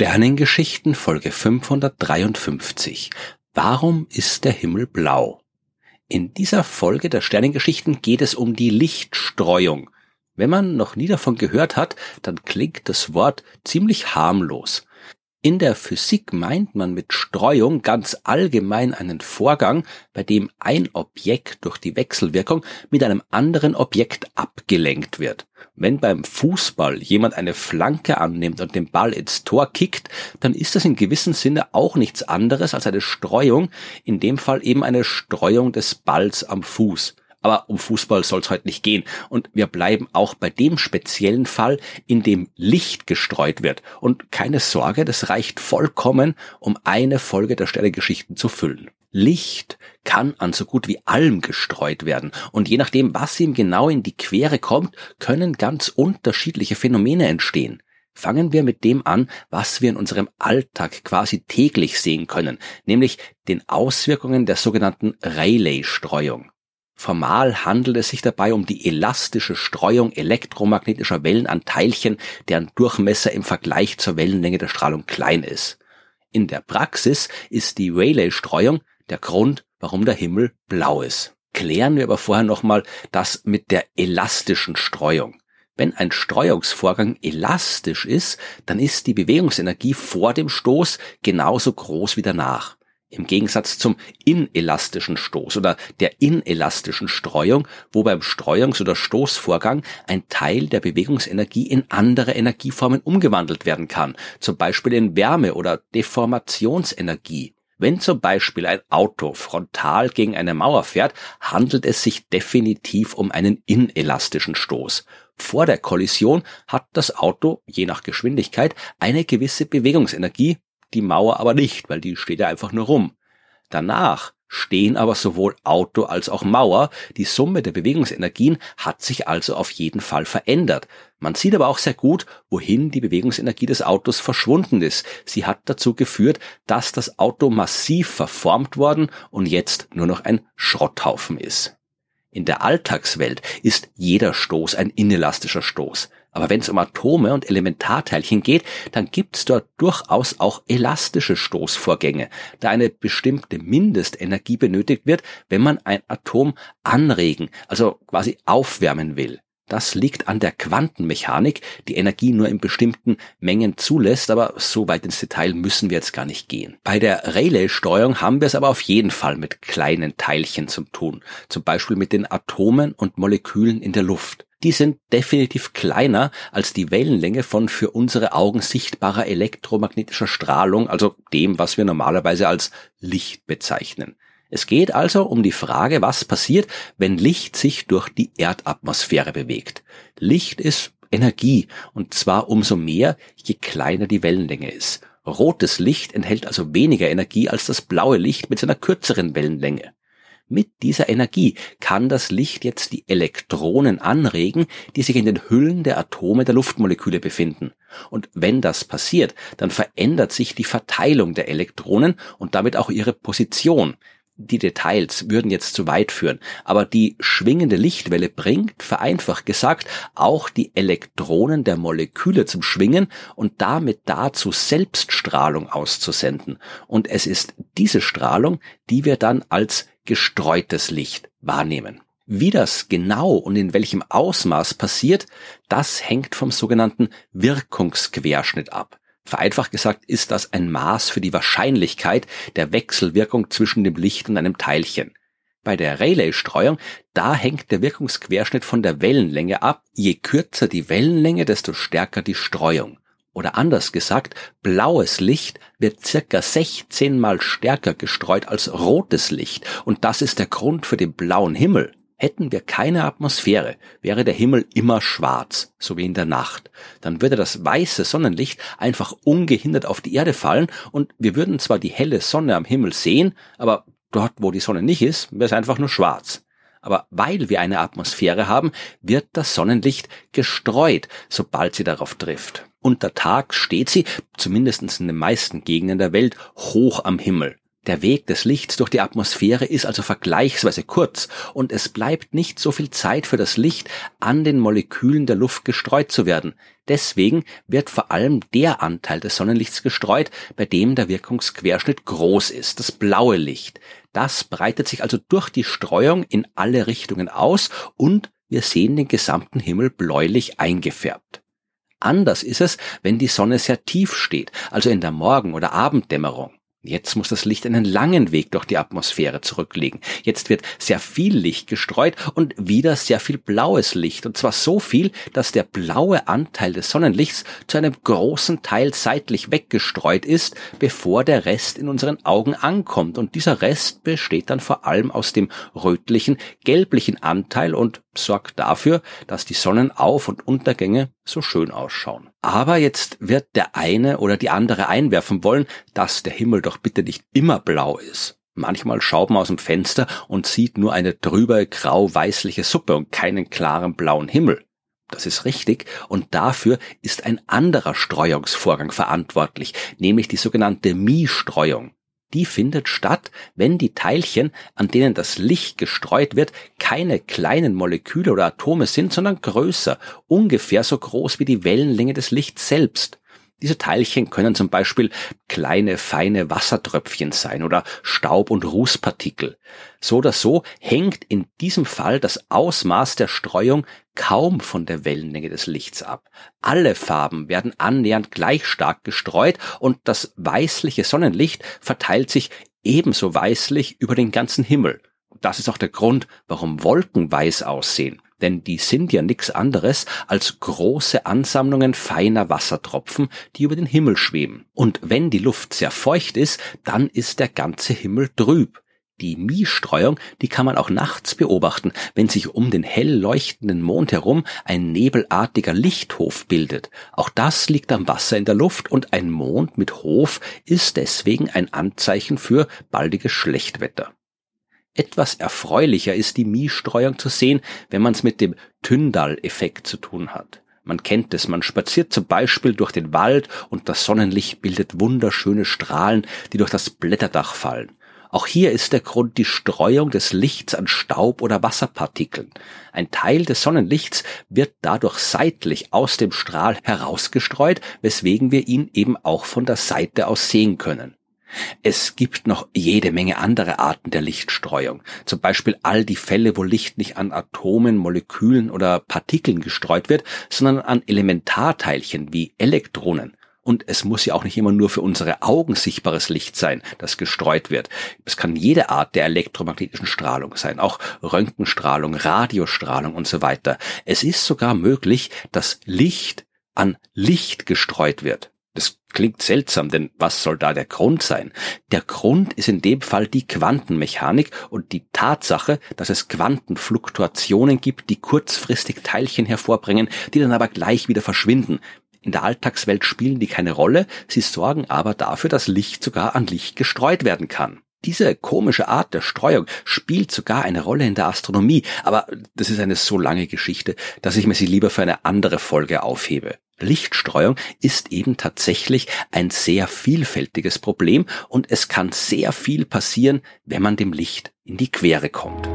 Sternengeschichten Folge 553. Warum ist der Himmel blau? In dieser Folge der Sternengeschichten geht es um die Lichtstreuung. Wenn man noch nie davon gehört hat, dann klingt das Wort ziemlich harmlos. In der Physik meint man mit Streuung ganz allgemein einen Vorgang, bei dem ein Objekt durch die Wechselwirkung mit einem anderen Objekt abgelenkt wird. Wenn beim Fußball jemand eine Flanke annimmt und den Ball ins Tor kickt, dann ist das in gewissem Sinne auch nichts anderes als eine Streuung, in dem Fall eben eine Streuung des Balls am Fuß. Aber um Fußball soll es heute nicht gehen. Und wir bleiben auch bei dem speziellen Fall, in dem Licht gestreut wird. Und keine Sorge, das reicht vollkommen, um eine Folge der Sternegeschichten zu füllen. Licht kann an so gut wie allem gestreut werden. Und je nachdem, was ihm genau in die Quere kommt, können ganz unterschiedliche Phänomene entstehen. Fangen wir mit dem an, was wir in unserem Alltag quasi täglich sehen können, nämlich den Auswirkungen der sogenannten Rayleigh-Streuung. Formal handelt es sich dabei um die elastische Streuung elektromagnetischer Wellen an Teilchen, deren Durchmesser im Vergleich zur Wellenlänge der Strahlung klein ist. In der Praxis ist die Rayleigh-Streuung der Grund, warum der Himmel blau ist. Klären wir aber vorher nochmal das mit der elastischen Streuung. Wenn ein Streuungsvorgang elastisch ist, dann ist die Bewegungsenergie vor dem Stoß genauso groß wie danach. Im Gegensatz zum inelastischen Stoß oder der inelastischen Streuung, wo beim Streuungs- oder Stoßvorgang ein Teil der Bewegungsenergie in andere Energieformen umgewandelt werden kann, zum Beispiel in Wärme oder Deformationsenergie. Wenn zum Beispiel ein Auto frontal gegen eine Mauer fährt, handelt es sich definitiv um einen inelastischen Stoß. Vor der Kollision hat das Auto, je nach Geschwindigkeit, eine gewisse Bewegungsenergie, die Mauer aber nicht, weil die steht ja einfach nur rum. Danach stehen aber sowohl Auto als auch Mauer. Die Summe der Bewegungsenergien hat sich also auf jeden Fall verändert. Man sieht aber auch sehr gut, wohin die Bewegungsenergie des Autos verschwunden ist. Sie hat dazu geführt, dass das Auto massiv verformt worden und jetzt nur noch ein Schrotthaufen ist. In der Alltagswelt ist jeder Stoß ein inelastischer Stoß. Aber wenn es um Atome und Elementarteilchen geht, dann gibt's dort durchaus auch elastische Stoßvorgänge, da eine bestimmte Mindestenergie benötigt wird, wenn man ein Atom anregen, also quasi aufwärmen will. Das liegt an der Quantenmechanik, die Energie nur in bestimmten Mengen zulässt, aber so weit ins Detail müssen wir jetzt gar nicht gehen. Bei der Rayleigh-Steuerung haben wir es aber auf jeden Fall mit kleinen Teilchen zu tun, zum Beispiel mit den Atomen und Molekülen in der Luft. Die sind definitiv kleiner als die Wellenlänge von für unsere Augen sichtbarer elektromagnetischer Strahlung, also dem, was wir normalerweise als Licht bezeichnen. Es geht also um die Frage, was passiert, wenn Licht sich durch die Erdatmosphäre bewegt. Licht ist Energie, und zwar umso mehr, je kleiner die Wellenlänge ist. Rotes Licht enthält also weniger Energie als das blaue Licht mit seiner kürzeren Wellenlänge. Mit dieser Energie kann das Licht jetzt die Elektronen anregen, die sich in den Hüllen der Atome der Luftmoleküle befinden. Und wenn das passiert, dann verändert sich die Verteilung der Elektronen und damit auch ihre Position die Details würden jetzt zu weit führen, aber die schwingende Lichtwelle bringt, vereinfacht gesagt, auch die Elektronen der Moleküle zum Schwingen und damit dazu Selbststrahlung auszusenden. Und es ist diese Strahlung, die wir dann als gestreutes Licht wahrnehmen. Wie das genau und in welchem Ausmaß passiert, das hängt vom sogenannten Wirkungsquerschnitt ab. Vereinfacht gesagt ist das ein Maß für die Wahrscheinlichkeit der Wechselwirkung zwischen dem Licht und einem Teilchen. Bei der Rayleigh-Streuung, da hängt der Wirkungsquerschnitt von der Wellenlänge ab. Je kürzer die Wellenlänge, desto stärker die Streuung. Oder anders gesagt, blaues Licht wird circa 16 mal stärker gestreut als rotes Licht. Und das ist der Grund für den blauen Himmel. Hätten wir keine Atmosphäre, wäre der Himmel immer schwarz, so wie in der Nacht. Dann würde das weiße Sonnenlicht einfach ungehindert auf die Erde fallen und wir würden zwar die helle Sonne am Himmel sehen, aber dort, wo die Sonne nicht ist, wäre es einfach nur schwarz. Aber weil wir eine Atmosphäre haben, wird das Sonnenlicht gestreut, sobald sie darauf trifft. Unter Tag steht sie, zumindest in den meisten Gegenden der Welt, hoch am Himmel. Der Weg des Lichts durch die Atmosphäre ist also vergleichsweise kurz und es bleibt nicht so viel Zeit für das Licht an den Molekülen der Luft gestreut zu werden. Deswegen wird vor allem der Anteil des Sonnenlichts gestreut, bei dem der Wirkungsquerschnitt groß ist, das blaue Licht. Das breitet sich also durch die Streuung in alle Richtungen aus und wir sehen den gesamten Himmel bläulich eingefärbt. Anders ist es, wenn die Sonne sehr tief steht, also in der Morgen- oder Abenddämmerung. Jetzt muss das Licht einen langen Weg durch die Atmosphäre zurücklegen. Jetzt wird sehr viel Licht gestreut und wieder sehr viel blaues Licht. Und zwar so viel, dass der blaue Anteil des Sonnenlichts zu einem großen Teil seitlich weggestreut ist, bevor der Rest in unseren Augen ankommt. Und dieser Rest besteht dann vor allem aus dem rötlichen, gelblichen Anteil und sorgt dafür, dass die Sonnenauf- und Untergänge so schön ausschauen. Aber jetzt wird der eine oder die andere einwerfen wollen, dass der Himmel doch bitte nicht immer blau ist. Manchmal schaut man aus dem Fenster und sieht nur eine trübe grau-weißliche Suppe und keinen klaren blauen Himmel. Das ist richtig und dafür ist ein anderer Streuungsvorgang verantwortlich, nämlich die sogenannte Mie-Streuung die findet statt, wenn die Teilchen, an denen das Licht gestreut wird, keine kleinen Moleküle oder Atome sind, sondern größer, ungefähr so groß wie die Wellenlänge des Lichts selbst. Diese Teilchen können zum Beispiel kleine, feine Wassertröpfchen sein oder Staub- und Rußpartikel. So oder so hängt in diesem Fall das Ausmaß der Streuung kaum von der Wellenlänge des Lichts ab. Alle Farben werden annähernd gleich stark gestreut und das weißliche Sonnenlicht verteilt sich ebenso weißlich über den ganzen Himmel. Das ist auch der Grund, warum Wolken weiß aussehen denn die sind ja nichts anderes als große Ansammlungen feiner Wassertropfen, die über den Himmel schweben. Und wenn die Luft sehr feucht ist, dann ist der ganze Himmel trüb. Die Miestreuung, die kann man auch nachts beobachten, wenn sich um den hell leuchtenden Mond herum ein nebelartiger Lichthof bildet. Auch das liegt am Wasser in der Luft und ein Mond mit Hof ist deswegen ein Anzeichen für baldiges Schlechtwetter. Etwas erfreulicher ist die Mie-Streuung zu sehen, wenn man es mit dem Tyndall-Effekt zu tun hat. Man kennt es, man spaziert zum Beispiel durch den Wald und das Sonnenlicht bildet wunderschöne Strahlen, die durch das Blätterdach fallen. Auch hier ist der Grund die Streuung des Lichts an Staub oder Wasserpartikeln. Ein Teil des Sonnenlichts wird dadurch seitlich aus dem Strahl herausgestreut, weswegen wir ihn eben auch von der Seite aus sehen können. Es gibt noch jede Menge andere Arten der Lichtstreuung. Zum Beispiel all die Fälle, wo Licht nicht an Atomen, Molekülen oder Partikeln gestreut wird, sondern an Elementarteilchen wie Elektronen. Und es muss ja auch nicht immer nur für unsere Augen sichtbares Licht sein, das gestreut wird. Es kann jede Art der elektromagnetischen Strahlung sein, auch Röntgenstrahlung, Radiostrahlung und so weiter. Es ist sogar möglich, dass Licht an Licht gestreut wird. Das klingt seltsam, denn was soll da der Grund sein? Der Grund ist in dem Fall die Quantenmechanik und die Tatsache, dass es Quantenfluktuationen gibt, die kurzfristig Teilchen hervorbringen, die dann aber gleich wieder verschwinden. In der Alltagswelt spielen die keine Rolle, sie sorgen aber dafür, dass Licht sogar an Licht gestreut werden kann. Diese komische Art der Streuung spielt sogar eine Rolle in der Astronomie, aber das ist eine so lange Geschichte, dass ich mir sie lieber für eine andere Folge aufhebe. Lichtstreuung ist eben tatsächlich ein sehr vielfältiges Problem und es kann sehr viel passieren, wenn man dem Licht in die Quere kommt.